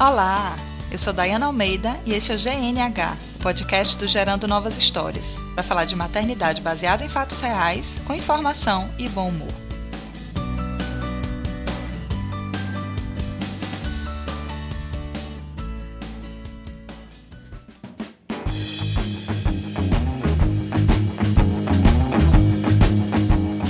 Olá, eu sou Dayana Almeida e este é o GNH, podcast do Gerando Novas Histórias, para falar de maternidade baseada em fatos reais, com informação e bom humor.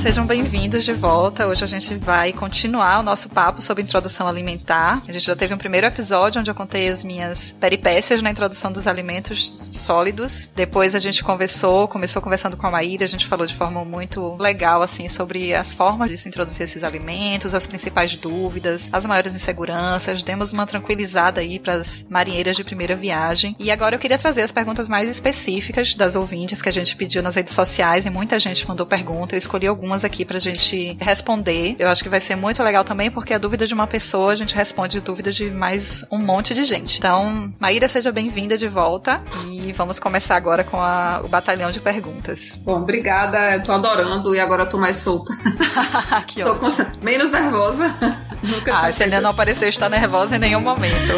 Sejam bem-vindos de volta. Hoje a gente vai continuar o nosso papo sobre introdução alimentar. A gente já teve um primeiro episódio onde eu contei as minhas peripécias na introdução dos alimentos sólidos. Depois a gente conversou, começou conversando com a Maíra, a gente falou de forma muito legal assim sobre as formas de se introduzir esses alimentos, as principais dúvidas, as maiores inseguranças. Demos uma tranquilizada aí para as marinheiras de primeira viagem. E agora eu queria trazer as perguntas mais específicas das ouvintes que a gente pediu nas redes sociais e muita gente mandou pergunta. Eu escolhi algumas algumas aqui pra gente responder. Eu acho que vai ser muito legal também, porque a dúvida de uma pessoa, a gente responde dúvida de mais um monte de gente. Então, Maíra, seja bem-vinda de volta e vamos começar agora com a, o batalhão de perguntas. Bom, obrigada. Eu tô adorando e agora eu tô mais solta. que tô ótimo. Com... menos nervosa. Nunca ah, se ainda não apareceu, está nervosa em nenhum momento.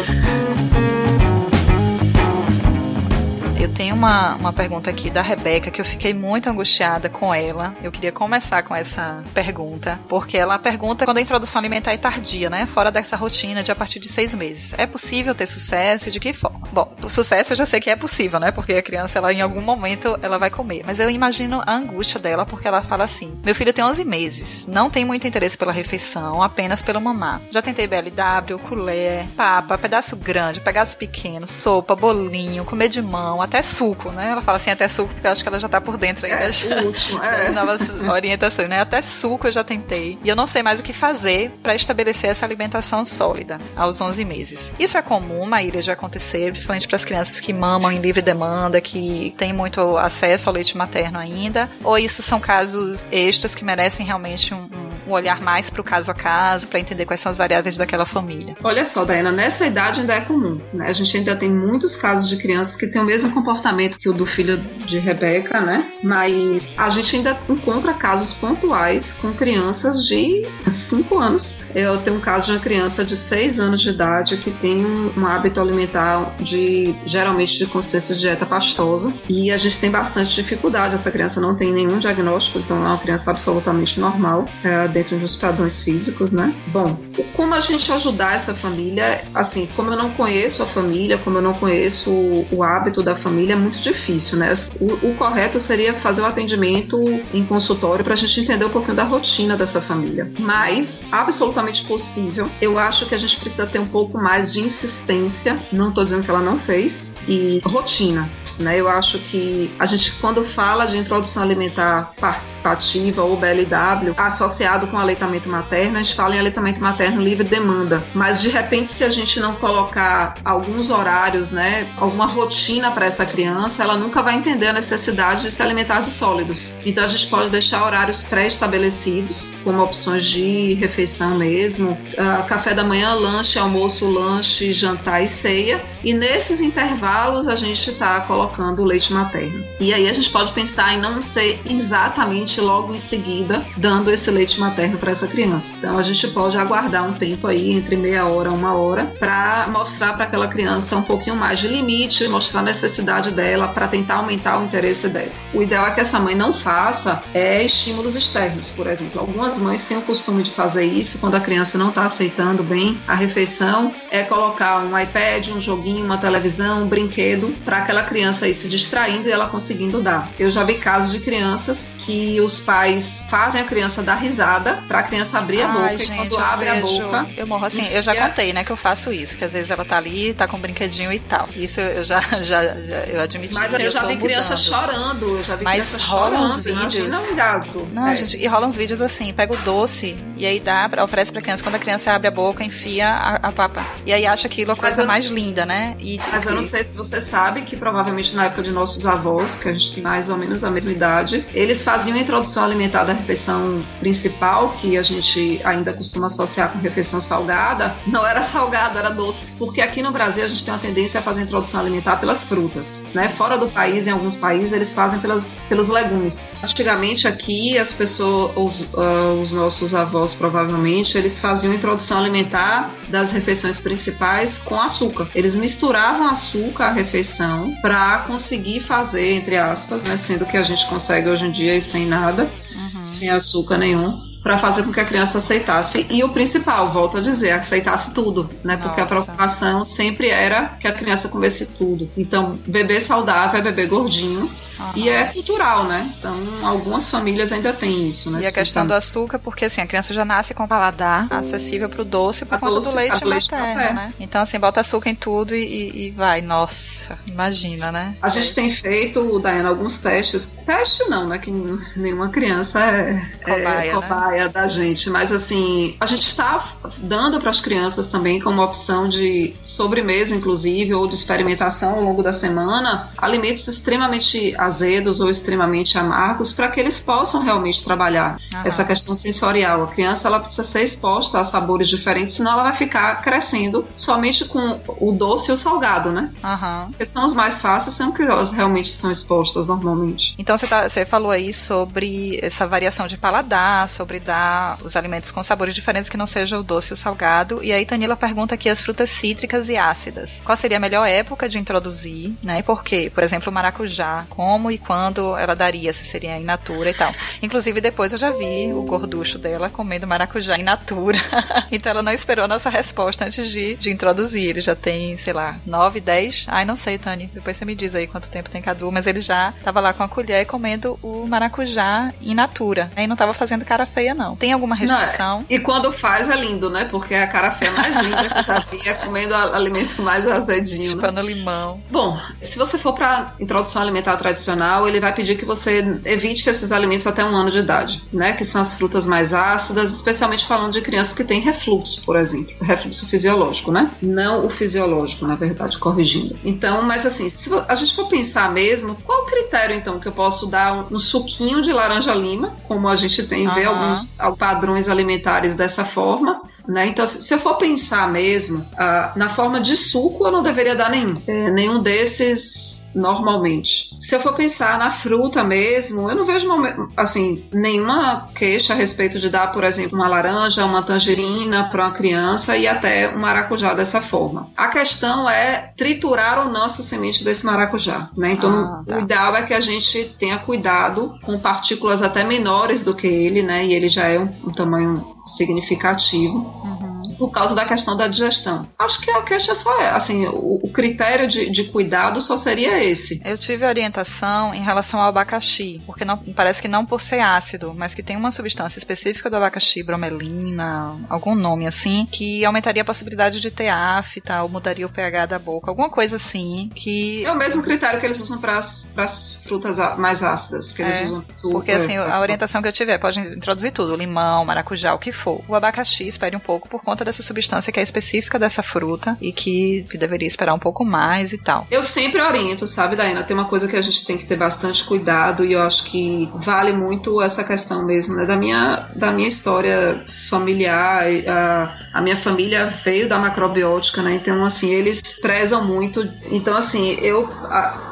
Eu tenho uma, uma pergunta aqui da Rebeca que eu fiquei muito angustiada com ela. Eu queria começar com essa pergunta, porque ela pergunta quando a introdução alimentar é tardia, né? Fora dessa rotina de a partir de seis meses. É possível ter sucesso e de que forma? Bom, sucesso eu já sei que é possível, né? Porque a criança, ela em algum momento, ela vai comer. Mas eu imagino a angústia dela, porque ela fala assim: meu filho tem 11 meses, não tem muito interesse pela refeição, apenas pelo mamar. Já tentei BLW, colher, papa, pedaço grande, pedaço pequeno, sopa, bolinho, comer de mão, até suco, né? Ela fala assim, até suco, porque eu acho que ela já tá por dentro aí é, das último, é. novas orientações, né? Até suco eu já tentei. E eu não sei mais o que fazer para estabelecer essa alimentação sólida aos 11 meses. Isso é comum, Maíra, de acontecer, principalmente para as crianças que mamam em livre demanda, que têm muito acesso ao leite materno ainda? Ou isso são casos extras que merecem realmente um, um olhar mais para o caso a caso, para entender quais são as variáveis daquela família? Olha só, Diana, nessa idade ainda é comum, né? A gente ainda tem muitos casos de crianças que têm o mesmo comportamento que o do filho de Rebeca, né? Mas a gente ainda encontra casos pontuais com crianças de 5 anos. Eu tenho um caso de uma criança de 6 anos de idade que tem um, um hábito alimentar de geralmente de consistência de dieta pastosa e a gente tem bastante dificuldade. Essa criança não tem nenhum diagnóstico, então é uma criança absolutamente normal é, dentro dos padrões físicos, né? Bom, como a gente ajudar essa família? Assim, como eu não conheço a família, como eu não conheço o, o hábito da família, é muito difícil, né? O, o correto seria fazer o um atendimento em consultório para a gente entender um pouquinho da rotina dessa família. Mas, absolutamente possível. Eu acho que a gente precisa ter um pouco mais de insistência. Não estou dizendo que ela não fez. E rotina. Né? Eu acho que a gente, quando fala de introdução alimentar participativa ou BLW, associado com aleitamento materno, a gente fala em aleitamento materno livre demanda. Mas de repente, se a gente não colocar alguns horários, né, alguma rotina para essa criança, ela nunca vai entender a necessidade de se alimentar de sólidos. Então a gente pode deixar horários pré-estabelecidos, como opções de refeição mesmo, uh, café da manhã, lanche, almoço, lanche, jantar e ceia. E nesses intervalos a gente está colocando o leite materno. E aí a gente pode pensar em não ser exatamente logo em seguida dando esse leite materno para essa criança. Então a gente pode aguardar um tempo aí, entre meia hora uma hora, para mostrar para aquela criança um pouquinho mais de limite, mostrar a necessidade dela para tentar aumentar o interesse dela. O ideal é que essa mãe não faça é estímulos externos, por exemplo. Algumas mães têm o costume de fazer isso quando a criança não está aceitando bem a refeição, é colocar um iPad, um joguinho, uma televisão, um brinquedo para aquela criança se distraindo e ela conseguindo dar. Eu já vi casos de crianças que os pais fazem a criança dar risada para a criança abrir a boca Ai, gente, quando abre a boca. Eu morro assim, eu já contei, né, que eu faço isso, que às vezes ela tá ali, tá com um brinquedinho e tal. Isso eu já, já, já eu admiti. Mas eu, já vi criança chorando, eu já vi Mas criança rola chorando. uns vídeos. Não engasgo. Não, é. gente, e rola uns vídeos assim, pega o doce e aí dá, oferece pra criança, quando a criança abre a boca, enfia a, a papa. E aí acha aquilo a coisa mais linda, né? E, mas eu não sei se você sabe que provavelmente na época de nossos avós, que a gente tem mais ou menos a mesma idade, eles faziam a introdução alimentar da refeição principal que a gente ainda costuma associar com refeição salgada, não era salgado, era doce. Porque aqui no Brasil a gente tem uma tendência a fazer introdução alimentar pelas frutas. Né? Fora do país, em alguns países, eles fazem pelas, pelos legumes. Antigamente aqui, as pessoas, os, uh, os nossos avós provavelmente, eles faziam introdução alimentar das refeições principais com açúcar. Eles misturavam açúcar à refeição para conseguir fazer, entre aspas, né, sendo que a gente consegue hoje em dia e sem nada, uhum. sem açúcar nenhum, para fazer com que a criança aceitasse. E o principal, volto a dizer, aceitasse tudo, né? Porque Nossa. a preocupação sempre era que a criança comesse tudo. Então, bebê saudável é bebê gordinho. Uhum. E é cultural, né? Então, algumas famílias ainda têm isso, né? E a questão do açúcar, porque assim, a criança já nasce com paladar acessível pro doce por a conta doce, do leite materno, né? Então, assim, bota açúcar em tudo e, e, vai. Nossa, imagina, né? A gente tem feito, Dayana, alguns testes. Teste não, né? Que nenhuma criança é cobaia, é cobaia né? Da gente. Mas, assim, a gente está dando para as crianças também como opção de sobremesa, inclusive, ou de experimentação ao longo da semana, alimentos extremamente azedos ou extremamente amargos para que eles possam realmente trabalhar essa questão sensorial. A criança ela precisa ser exposta a sabores diferentes, senão ela vai ficar crescendo somente com o doce e o salgado, né? Uhum. Porque são os mais fáceis, são que elas realmente são expostas normalmente. Então você, tá, você falou aí sobre essa variação de paladar, sobre dar os alimentos com sabores diferentes que não seja o doce e o salgado. E aí Tanila pergunta aqui as frutas cítricas e ácidas. Qual seria a melhor época de introduzir, né? E por quê? Por exemplo, o maracujá como como e quando ela daria, se seria in natura e tal. Inclusive, depois eu já vi o gorducho dela comendo maracujá in natura. então ela não esperou a nossa resposta antes de, de introduzir. Ele já tem, sei lá, 9, 10. Ai, não sei, Tani. Depois você me diz aí quanto tempo tem Cadu, mas ele já tava lá com a colher comendo o maracujá in natura. Aí não tava fazendo cara feia, não. Tem alguma restrição? Não, e quando faz é lindo, né? Porque é a cara feia mais linda que eu já vi é comendo alimento mais azedinho. Chupando né? limão. Bom, se você for para introdução alimentar tradicional, ele vai pedir que você evite esses alimentos até um ano de idade, né? Que são as frutas mais ácidas, especialmente falando de crianças que têm refluxo, por exemplo, refluxo fisiológico, né? Não o fisiológico, na verdade, corrigindo. Então, mas assim, se a gente for pensar mesmo, qual o critério então que eu posso dar um, um suquinho de laranja lima, como a gente tem, uhum. vê alguns padrões alimentares dessa forma, né? Então, se eu for pensar mesmo, uh, na forma de suco, eu não deveria dar nenhum. É, nenhum desses normalmente. Se eu for pensar na fruta mesmo, eu não vejo assim nenhuma queixa a respeito de dar, por exemplo, uma laranja, uma tangerina para uma criança e até um maracujá dessa forma. A questão é triturar ou não essa semente desse maracujá, né? Então, ah, tá. o ideal é que a gente tenha cuidado com partículas até menores do que ele, né? E ele já é um, um tamanho significativo. Uhum por causa da questão da digestão. Acho que a queixa só é, assim, o, o critério de, de, cuidado só seria esse. Eu tive orientação em relação ao abacaxi, porque não, parece que não por ser ácido, mas que tem uma substância específica do abacaxi, bromelina, algum nome assim, que aumentaria a possibilidade de ter afta ou mudaria o pH da boca, alguma coisa assim, que... É o mesmo critério que eles usam para as frutas mais ácidas, que eles é, usam super, Porque assim, a orientação que eu tiver pode introduzir tudo, limão, maracujá, o que for. O abacaxi espere um pouco por conta da dessa substância que é específica dessa fruta e que, que deveria esperar um pouco mais e tal. Eu sempre oriento, sabe, Daina? Tem uma coisa que a gente tem que ter bastante cuidado e eu acho que vale muito essa questão mesmo, né? Da minha, da minha história familiar, a, a minha família veio da macrobiótica, né? Então, assim, eles prezam muito. Então, assim, eu,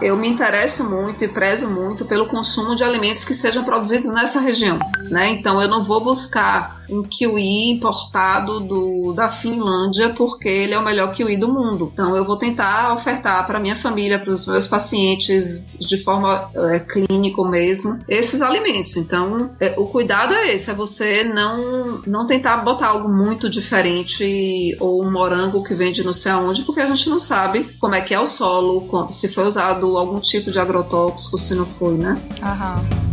eu me interesso muito e prezo muito pelo consumo de alimentos que sejam produzidos nessa região, né? Então, eu não vou buscar um kiwi importado do, da Finlândia porque ele é o melhor kiwi do mundo. Então eu vou tentar ofertar para minha família, para os meus pacientes de forma é, clínica mesmo, esses alimentos. Então é, o cuidado é esse, é você não, não tentar botar algo muito diferente ou um morango que vende não sei aonde, porque a gente não sabe como é que é o solo, se foi usado algum tipo de agrotóxico, se não foi, né? Aham.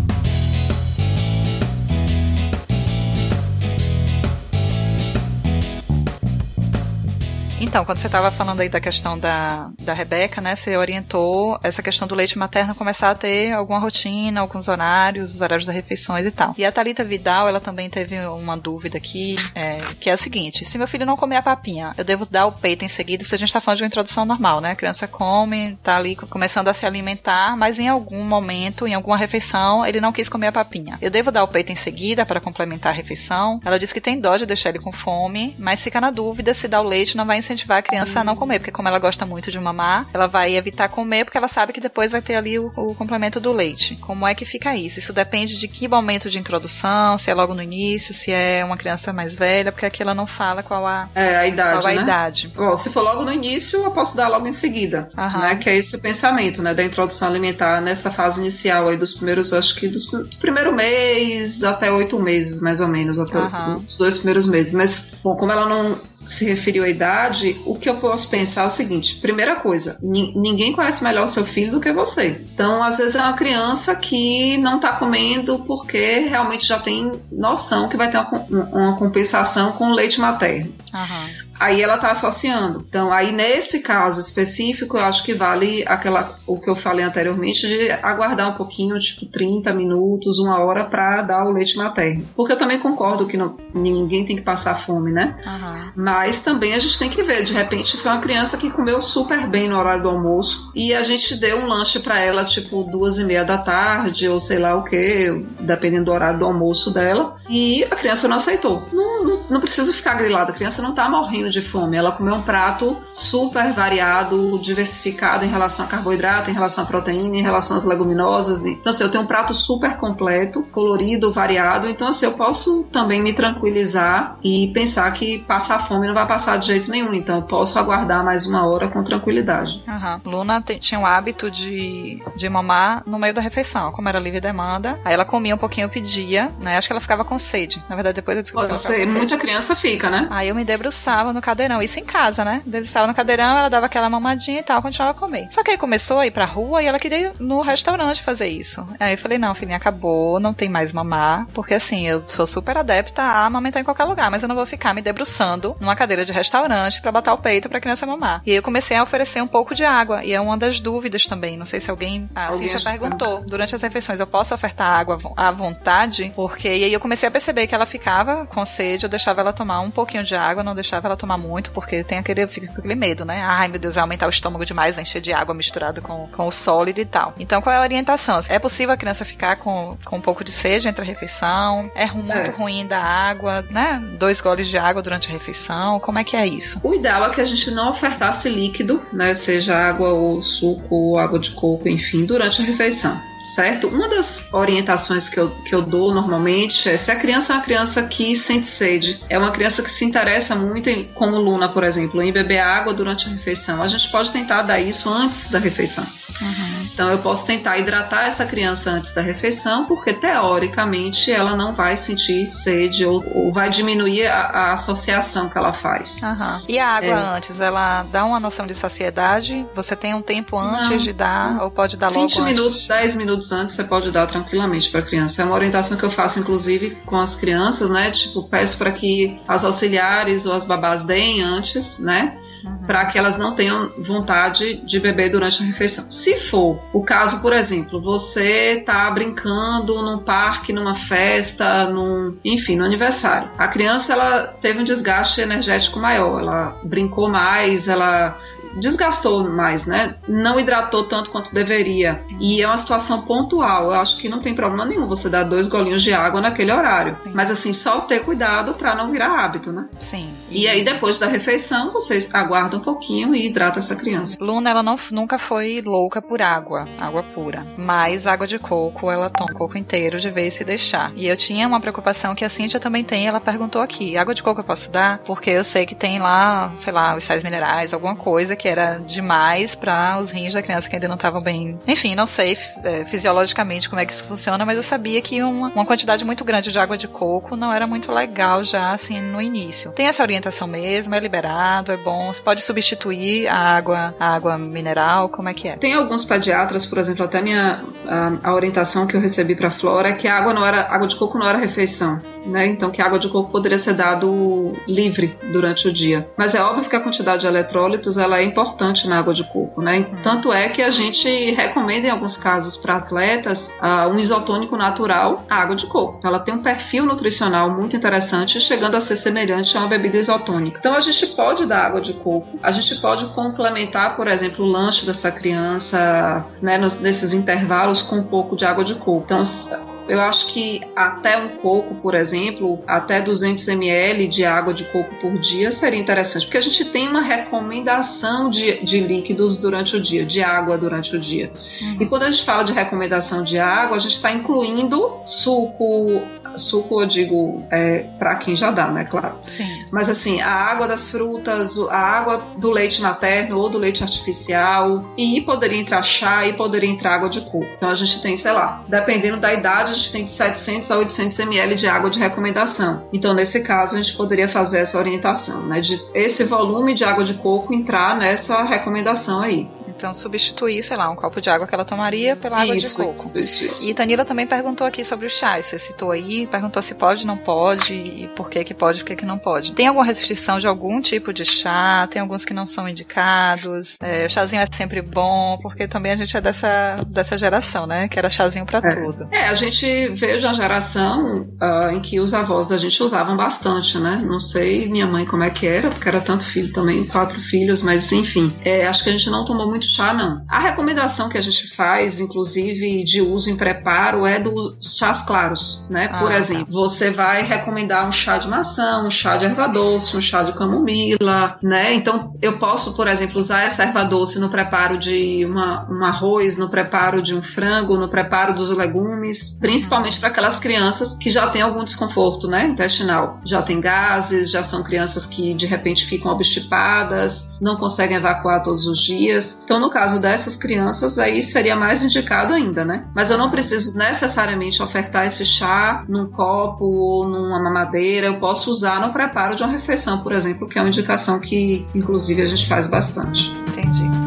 Então, quando você estava falando aí da questão da, da Rebeca, né, você orientou essa questão do leite materno começar a ter alguma rotina, alguns horários, os horários das refeições e tal. E a Talita Vidal, ela também teve uma dúvida aqui, é, que é a seguinte: se meu filho não comer a papinha, eu devo dar o peito em seguida? Se a gente está falando de uma introdução normal, né? A criança come, tá ali começando a se alimentar, mas em algum momento, em alguma refeição, ele não quis comer a papinha. Eu devo dar o peito em seguida para complementar a refeição? Ela disse que tem dó de deixar ele com fome, mas fica na dúvida se dar o leite não vai incentivar a criança a não comer, porque como ela gosta muito de mamar, ela vai evitar comer porque ela sabe que depois vai ter ali o, o complemento do leite. Como é que fica isso? Isso depende de que momento de introdução, se é logo no início, se é uma criança mais velha, porque aqui ela não fala qual a, é, a idade. Qual a né? idade. Bom, se for logo no início, eu posso dar logo em seguida. Aham. Né? Que é esse o pensamento, né? Da introdução alimentar nessa fase inicial aí dos primeiros, acho que dos, do primeiro mês até oito meses, mais ou menos, até Aham. os dois primeiros meses. Mas, bom, como ela não se referiu à idade, o que eu posso pensar é o seguinte: primeira coisa, ni- ninguém conhece melhor o seu filho do que você. Então, às vezes é uma criança que não tá comendo porque realmente já tem noção que vai ter uma, uma compensação com leite materno Aham. Aí ela está associando. Então, aí nesse caso específico, eu acho que vale aquela o que eu falei anteriormente de aguardar um pouquinho, tipo 30 minutos, uma hora para dar o leite materno. Porque eu também concordo que não- ninguém tem que passar fome, né? Aham. Mas também a gente tem que ver, de repente foi uma criança que comeu super bem no horário do almoço e a gente deu um lanche para ela tipo duas e meia da tarde ou sei lá o que, dependendo do horário do almoço dela e a criança não aceitou. Não, não, não precisa ficar grilada, a criança não tá morrendo de fome, ela comeu um prato super variado, diversificado em relação a carboidrato, em relação à proteína, em relação às leguminosas. Então assim, eu tenho um prato super completo, colorido, variado, então assim eu posso também me tranquilizar e pensar que passar fome não vai passar de jeito nenhum. Então eu posso aguardar mais uma hora com tranquilidade. Aham. Luna tinha o hábito de, de mamar no meio da refeição, como era livre demanda. Aí ela comia um pouquinho, eu pedia, né? Acho que ela ficava com sede. Na verdade, depois eu descobri Pode ser, muita criança fica, né? Aí eu me debruçava no cadeirão, isso em casa, né? Debruçava no cadeirão, ela dava aquela mamadinha e tal, continuava a comer. Só que aí começou a ir pra rua e ela queria ir no restaurante fazer isso. Aí eu falei, não, filhinha, acabou, não tem mais mamar, porque assim, eu sou super adepta a amamentar em qualquer lugar, mas eu não vou ficar me debruçando numa cadeira de restaurante pra botar o peito pra criança mamar. E aí eu comecei a oferecer um pouco de água, e é uma das dúvidas também, não sei se alguém, a Alguém que- perguntou, durante as refeições, eu posso ofertar água à vontade? Porque, e aí eu comecei a perceber que ela ficava com sede, eu deixava ela tomar um pouquinho de água, não deixava ela tomar muito, porque tem aquele, fica com aquele medo, né? Ai, meu Deus, vai aumentar o estômago demais, vai encher de água misturado com, com o sólido e tal. Então, qual é a orientação? É possível a criança ficar com, com um pouco de sede entre a refeição? É ru- muito É. ruim da água, né? Dois goles de água durante a refeição? Como é que é isso? O ideal é que a gente não ofertasse líquido, né? Seja água ou suco ou água de coco, enfim, durante a refeição. Certo? Uma das orientações que eu, que eu dou normalmente é se a criança é uma criança que sente sede, é uma criança que se interessa muito, em, como Luna, por exemplo, em beber água durante a refeição. A gente pode tentar dar isso antes da refeição. Uhum. Então eu posso tentar hidratar essa criança antes da refeição, porque teoricamente ela não vai sentir sede ou, ou vai diminuir a, a associação que ela faz. Aham. E a água É. antes, ela dá uma noção de saciedade? Você tem um tempo antes Não. de dar, ou pode dar logo 20 antes? minutos, 10 minutos antes você pode dar tranquilamente para a criança. É uma orientação que eu faço inclusive com as crianças, né? Tipo, peço para que as auxiliares ou as babás deem antes, né? Uhum. para que elas não tenham vontade de beber durante a refeição. Se for o caso, por exemplo, você tá brincando num parque, numa festa, num, enfim, no aniversário. A criança ela teve um desgaste energético maior, ela brincou mais, ela desgastou mais, né? Não hidratou tanto quanto deveria. E é uma situação pontual. Eu acho que não tem problema nenhum você dar dois golinhos de água naquele horário. Sim. Mas assim, só ter cuidado para não virar hábito, né? Sim. E aí, depois da refeição, vocês aguardam um pouquinho e hidratam essa criança. Luna, ela não, nunca foi louca por água, água pura. Mas água de coco, ela toma o coco inteiro de vez se deixar. E eu tinha uma preocupação que a Cíntia também tem, ela perguntou aqui, água de coco eu posso dar? Porque eu sei que tem lá, sei lá, os sais minerais, alguma coisa que que era demais para os rins da criança que ainda não estavam bem. Enfim, não sei é, fisiologicamente como é que isso funciona, mas eu sabia que uma, uma quantidade muito grande de água de coco não era muito legal já assim no início. Tem essa orientação mesmo, é liberado, é bom, você pode substituir a água, a água mineral, como é que é? Tem alguns pediatras, por exemplo, até minha a, a orientação que eu recebi para Flora é que a água não era água de coco não era refeição né? Então que a água de coco poderia ser dado livre durante o dia. Mas é óbvio que a quantidade de eletrólitos ela é importante na água de coco, né? Tanto é que a gente recomenda em alguns casos para atletas uh, um isotônico natural, água de coco. Ela tem um perfil nutricional muito interessante, chegando a ser semelhante a uma bebida isotônica. Então a gente pode dar água de coco, a gente pode complementar, por exemplo, o lanche dessa criança, né, nos, nesses intervalos com um pouco de água de coco. Então eu acho que até um coco, por exemplo, até 200 ml de água de coco por dia seria interessante, porque a gente tem uma recomendação de, de líquidos durante o dia, de água durante o dia. Uhum. E quando a gente fala de recomendação de água, a gente está incluindo suco, suco eu digo é, para quem já dá, né, claro. Sim. Mas assim, a água das frutas, a água do leite materno ou do leite artificial, e poderia entrar chá e poderia entrar água de coco. Então a gente tem, sei lá, dependendo da idade, a gente tem de 700 a 800 ml de água de recomendação. Então nesse caso a gente poderia fazer essa orientação, né, de esse volume de água de coco entrar nessa recomendação aí. Então, substituir, sei lá, um copo de água que ela tomaria pela água isso, de coco. Isso, isso, isso. E Tanila também perguntou aqui sobre o chá. Você citou aí, perguntou se pode, não pode, e por que que pode, por que que não pode. Tem alguma restrição de algum tipo de chá? Tem alguns que não são indicados? É, o chazinho é sempre bom, porque também a gente é dessa, dessa geração, né? Que era chazinho para é. tudo. É, a gente veio de uma geração uh, em que os avós da gente usavam bastante, né? Não sei minha mãe como é que era, porque era tanto filho também, quatro filhos, mas enfim. É, acho que a gente não tomou muito chá, não. A recomendação que a gente faz, inclusive de uso em preparo, é dos chás claros, né? Por ah, exemplo, tá. você vai recomendar um chá de maçã, um chá de erva doce, um chá de camomila, né? Então, eu posso, por exemplo, usar essa erva doce no preparo de uma, um arroz, no preparo de um frango, no preparo dos legumes, principalmente para aquelas crianças que já têm algum desconforto, né? Intestinal. Já tem gases, já são crianças que de repente ficam obstipadas, não conseguem evacuar todos os dias. Então, no caso dessas crianças, aí seria mais indicado ainda, né? Mas eu não preciso necessariamente ofertar esse chá num copo ou numa mamadeira. Eu posso usar no preparo de uma refeição, por exemplo, que é uma indicação que, inclusive, a gente faz bastante. Entendi.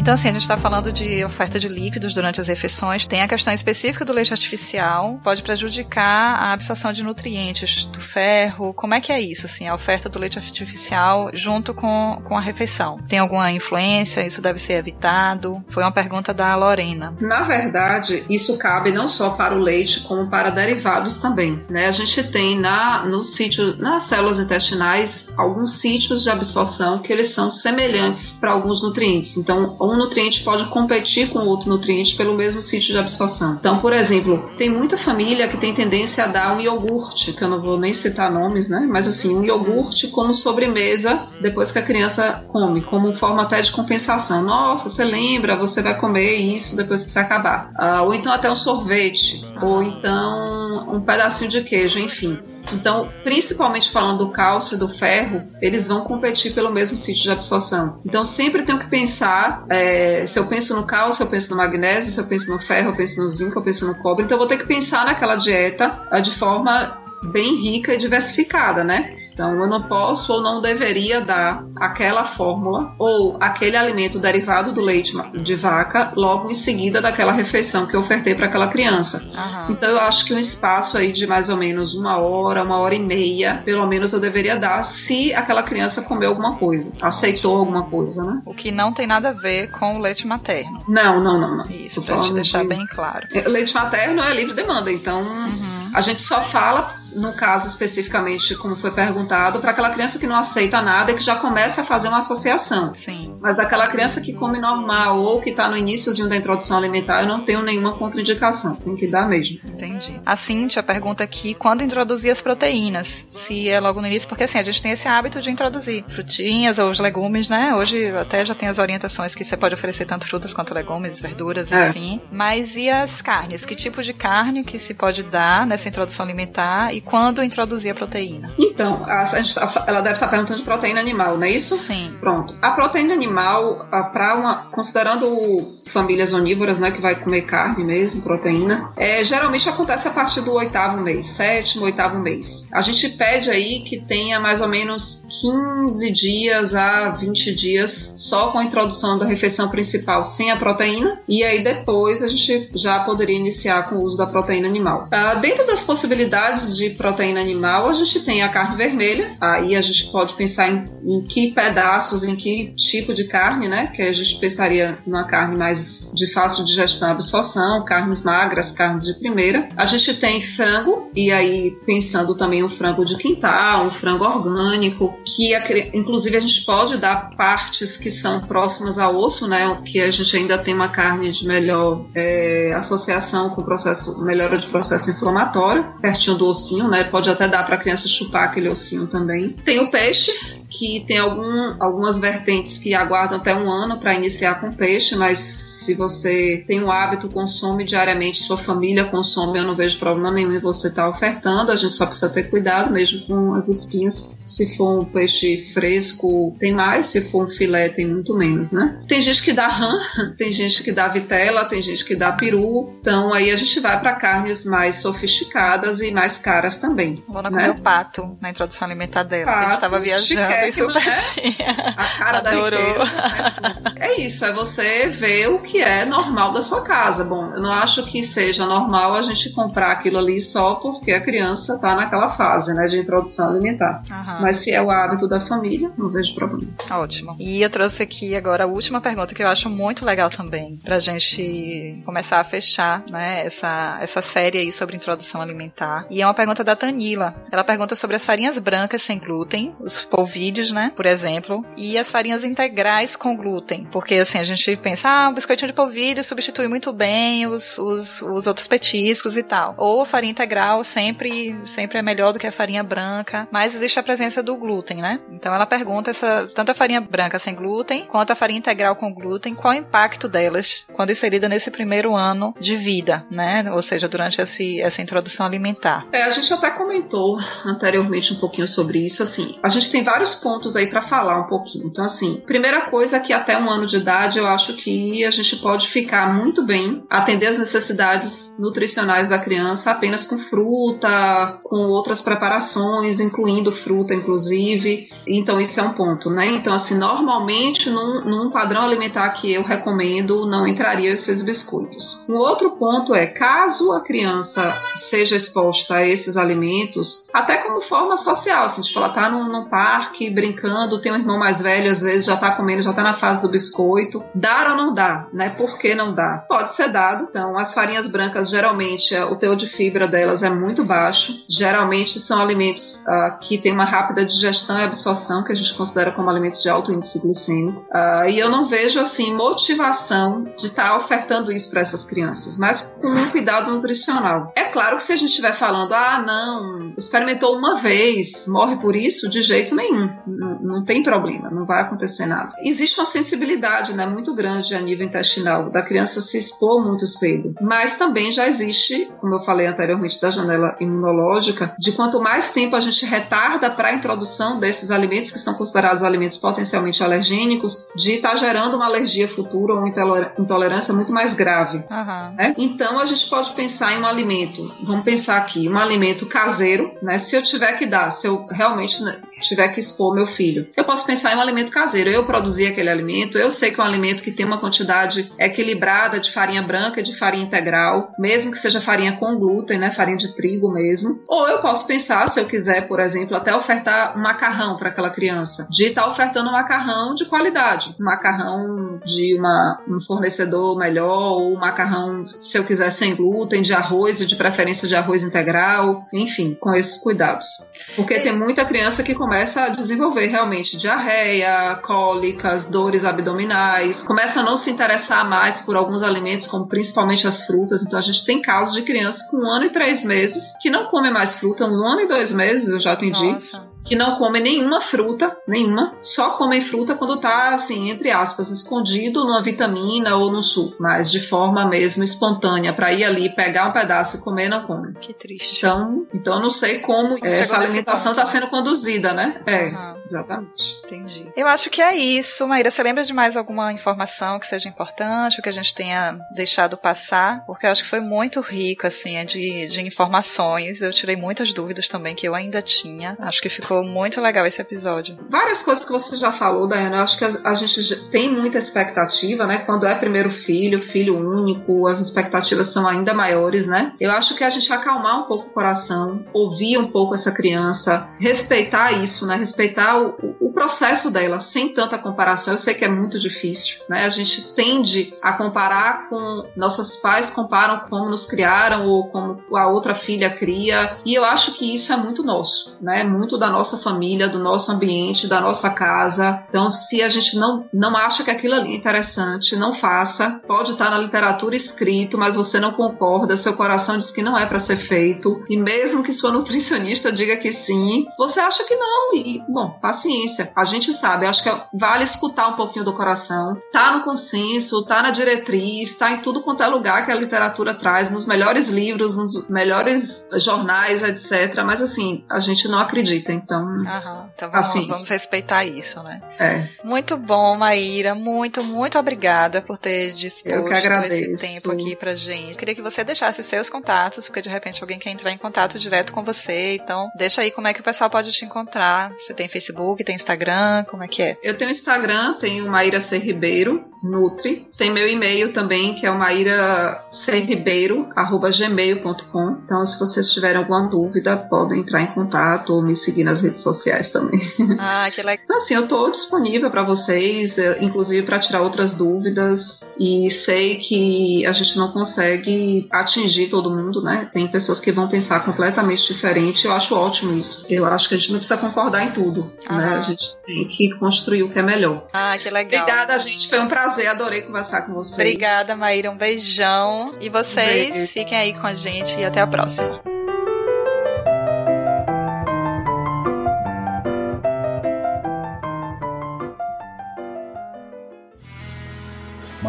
Então, assim, a gente está falando de oferta de líquidos durante as refeições. Tem a questão específica do leite artificial, pode prejudicar a absorção de nutrientes do ferro. Como é que é isso, assim, a oferta do leite artificial junto com, com a refeição? Tem alguma influência? Isso deve ser evitado? Foi uma pergunta da Lorena. Na verdade, isso cabe não só para o leite, como para derivados também. Né? A gente tem na, no sítio, nas células intestinais, alguns sítios de absorção que eles são semelhantes para alguns nutrientes. Então, um nutriente pode competir com outro nutriente pelo mesmo sítio de absorção. Então, por exemplo, tem muita família que tem tendência a dar um iogurte, que eu não vou nem citar nomes, né? Mas assim, um iogurte como sobremesa depois que a criança come, como forma até de compensação. Nossa, você lembra, você vai comer isso depois que você acabar. Ah, ou então até um sorvete, ou então um pedacinho de queijo, enfim. Então, principalmente falando do cálcio e do ferro, eles vão competir pelo mesmo sítio de absorção. Então, sempre tenho que pensar: é, se eu penso no cálcio, eu penso no magnésio, se eu penso no ferro, eu penso no zinco, eu penso no cobre. Então, eu vou ter que pensar naquela dieta de forma bem rica e diversificada, né? Então, eu não posso ou não deveria dar aquela fórmula ou aquele alimento derivado do leite de vaca logo em seguida daquela refeição que eu ofertei para aquela criança. Uhum. Então, eu acho que um espaço aí de mais ou menos uma hora, uma hora e meia, pelo menos eu deveria dar se aquela criança comeu alguma coisa, aceitou alguma coisa, né? O que não tem nada a ver com o leite materno. Não, não, não. não. Isso, pra te deixar de... bem claro. Leite materno é livre demanda, então uhum. a gente só fala no caso especificamente, como foi perguntado, para aquela criança que não aceita nada e que já começa a fazer uma associação. Sim. Mas aquela criança que come normal ou que está no iníciozinho da introdução alimentar, eu não tenho nenhuma contraindicação. Tem que dar mesmo. Entendi. A Cintia pergunta aqui quando introduzir as proteínas. Se é logo no início, porque assim, a gente tem esse hábito de introduzir frutinhas ou os legumes, né? Hoje até já tem as orientações que você pode oferecer tanto frutas quanto legumes, verduras, enfim. É. Mas e as carnes? Que tipo de carne que se pode dar nessa introdução alimentar? E quando introduzir a proteína? Então, a, a gente, tá ela deve estar tá perguntando de proteína animal, não é isso? Sim. Pronto. A proteína animal, para uma, considerando famílias onívoras, né, que vai comer carne mesmo, proteína, é, geralmente acontece a partir do oitavo mês, sétimo, oitavo mês. A gente pede aí que tenha mais ou menos 15 dias a 20 dias só com a introdução da refeição principal sem a proteína, e aí depois a gente já poderia iniciar com o uso da proteína animal. Uh, dentro das possibilidades de proteína animal, a gente tem a carne vermelha, aí a gente pode pensar em, em que pedaços, em que tipo de carne, né? Que a gente pensaria numa carne mais de fácil digestão e absorção, carnes magras, carnes de primeira. A gente tem frango, e aí pensando também um frango de quintal, um frango orgânico, que inclusive a gente pode dar partes que são próximas ao osso, né? Que a gente ainda tem uma carne de melhor é, associação com o processo, melhora de processo inflamatório, pertinho do ossinho, né? Pode até dar para a criança chupar aquele ossinho também. Tem o peixe, que tem algum, algumas vertentes que aguardam até um ano para iniciar com peixe, mas se você tem o hábito, consome diariamente, sua família consome, eu não vejo problema nenhum em você estar tá ofertando, a gente só precisa ter cuidado mesmo com as espinhas. Se for um peixe fresco, tem mais, se for um filé, tem muito menos, né? Tem gente que dá rã, tem gente que dá vitela, tem gente que dá peru, então aí a gente vai para carnes mais sofisticadas e mais caras também. Vou né? comer o pato na introdução alimentar dela, pato, a gente estava viajando isso né? A cara Adorou. da riqueza. Né? É isso, é você ver o que é normal da sua casa. Bom, eu não acho que seja normal a gente comprar aquilo ali só porque a criança está naquela fase, né, de introdução alimentar. Uhum. Mas se é o hábito da família, não vejo problema. Ótimo. E eu trouxe aqui agora a última pergunta que eu acho muito legal também, pra gente começar a fechar, né, essa, essa série aí sobre introdução alimentar. E é uma pergunta da Tanila. Ela pergunta sobre as farinhas brancas sem glúten, os polvilhos né? Por exemplo, e as farinhas integrais com glúten, porque assim a gente pensa, ah, o biscoitinho de polvilho substitui muito bem os, os, os outros petiscos e tal. Ou farinha integral sempre sempre é melhor do que a farinha branca, mas existe a presença do glúten, né? Então ela pergunta essa tanto a farinha branca sem glúten quanto a farinha integral com glúten, qual o impacto delas quando inserida nesse primeiro ano de vida, né? Ou seja, durante esse, essa introdução alimentar. É, a gente até comentou anteriormente um pouquinho sobre isso, assim. A gente tem vários pontos aí para falar um pouquinho. Então, assim, primeira coisa é que até um ano de idade eu acho que a gente pode ficar muito bem, atender as necessidades nutricionais da criança apenas com fruta, com outras preparações, incluindo fruta, inclusive. Então, isso é um ponto, né? Então, assim, normalmente num, num padrão alimentar que eu recomendo, não entraria esses biscoitos. Um outro ponto é, caso a criança seja exposta a esses alimentos, até como forma social, assim, tipo, ela tá num, num parque brincando, tem um irmão mais velho, às vezes já tá comendo, já tá na fase do biscoito. Dar ou não dá, né? Por que não dá? Pode ser dado. Então, as farinhas brancas, geralmente, o teor de fibra delas é muito baixo. Geralmente são alimentos uh, que têm uma rápida digestão e absorção, que a gente considera como alimentos de alto índice glicêmico. Uh, e eu não vejo, assim, motivação de estar tá ofertando isso para essas crianças, mas com um cuidado nutricional. É claro que se a gente estiver falando, ah, não, experimentou uma vez, morre por isso, de jeito nenhum não, tem problema, não vai acontecer nada. Existe uma sensibilidade né, muito grande a nível intestinal da criança se expor muito cedo, mas também já existe, como eu falei anteriormente, da janela imunológica, de quanto mais tempo a gente retarda para a introdução desses alimentos que são considerados alimentos potencialmente alergênicos, de estar tá gerando uma alergia futura ou intolerância muito mais grave. Uhum. Né? Então a gente pode pensar em um alimento, vamos pensar aqui, um alimento caseiro, né? Se eu tiver que dar, se eu realmente né, tiver que expor meu filho. Eu posso pensar em um alimento caseiro. Eu produzi aquele alimento, eu sei que é um alimento que tem uma quantidade equilibrada de farinha branca e de farinha integral, mesmo que seja farinha com glúten, né, farinha de trigo mesmo. Ou eu posso pensar, se eu quiser, por exemplo, até ofertar um macarrão para aquela criança, de estar tá ofertando um macarrão de qualidade, um macarrão de uma, um fornecedor melhor, ou um macarrão, se eu quiser, sem glúten, de arroz e de preferência de arroz integral, enfim, com esses cuidados. Porque tem muita criança que começa a desenvolver realmente diarreia, cólicas, dores abdominais, começa a não se interessar mais por alguns alimentos, como principalmente as frutas. Então a gente tem casos de crianças com um ano e três meses que não comem mais fruta, um ano e dois meses eu já atendi. Nossa que não comem nenhuma fruta, nenhuma, só comem fruta quando tá, assim, entre aspas, escondido numa vitamina ou no suco, mas de forma mesmo espontânea, para ir ali pegar um pedaço e comer, não come. Que triste. Então, então eu não sei como Chegou essa alimentação está sendo conduzida, né? É, uhum. exatamente. Entendi. Eu acho que é isso. Maíra, você lembra de mais alguma informação que seja importante, ou que a gente tenha deixado passar? Porque eu acho que foi muito rico, assim, é de, de informações. Eu tirei muitas dúvidas também que eu ainda tinha. Acho que ficou muito legal esse episódio. Várias coisas que você já falou, Dayana. Eu acho que a, gente tem muita expectativa, né? Quando é primeiro filho, filho único, as expectativas são ainda maiores, né? Eu acho que a gente acalmar um pouco o coração, ouvir um pouco essa criança, respeitar isso, né? Respeitar o, o processo dela, sem tanta comparação. Eu sei que é muito difícil, né? A gente tende a comparar com nossos pais comparam como nos criaram ou como a outra filha cria, e eu acho que isso é muito nosso, né? Muito da nossa família, do nosso ambiente, da nossa casa. Então, se a gente não não acha que aquilo ali é interessante, não faça. Pode estar na literatura escrito, mas você não concorda, seu coração diz que não é para ser feito, e mesmo que sua nutricionista diga que sim, você acha que não, e bom, paciência. A gente sabe, acho que vale escutar um pouquinho do coração. Tá no consenso, tá na diretriz, tá em tudo quanto é lugar que a literatura traz, nos melhores livros, nos melhores jornais, etc. Mas assim, a gente não acredita, então. Aham, então vamos, assim, vamos respeitar isso, né? É. Muito bom, Maíra. Muito, muito obrigada por ter disposto esse tempo aqui pra gente. Queria que você deixasse os seus contatos, porque de repente alguém quer entrar em contato direto com você. Então, deixa aí como é que o pessoal pode te encontrar. Você tem Facebook, tem Instagram, como é que é? Eu tenho Instagram, tenho Maíra C. Ribeiro, Nutri. Tem meu e-mail também, que é o maíracribeiro.gmail.com. Então, se vocês tiverem alguma dúvida, podem entrar em contato ou me seguir nas redes sociais também. Ah, que legal. Então, assim, eu estou disponível para vocês, inclusive para tirar outras dúvidas. E sei que a gente não consegue atingir todo mundo, né? Tem pessoas que vão pensar completamente diferente. Eu acho ótimo isso. Eu acho que a gente não precisa concordar em tudo, né? A gente tem que construir o que é melhor. Ah, que legal. Obrigada, gente. Foi um prazer. Adorei conversar com vocês. Obrigada, Maíra. Um beijão. E vocês Beijo. fiquem aí com a gente e até a próxima.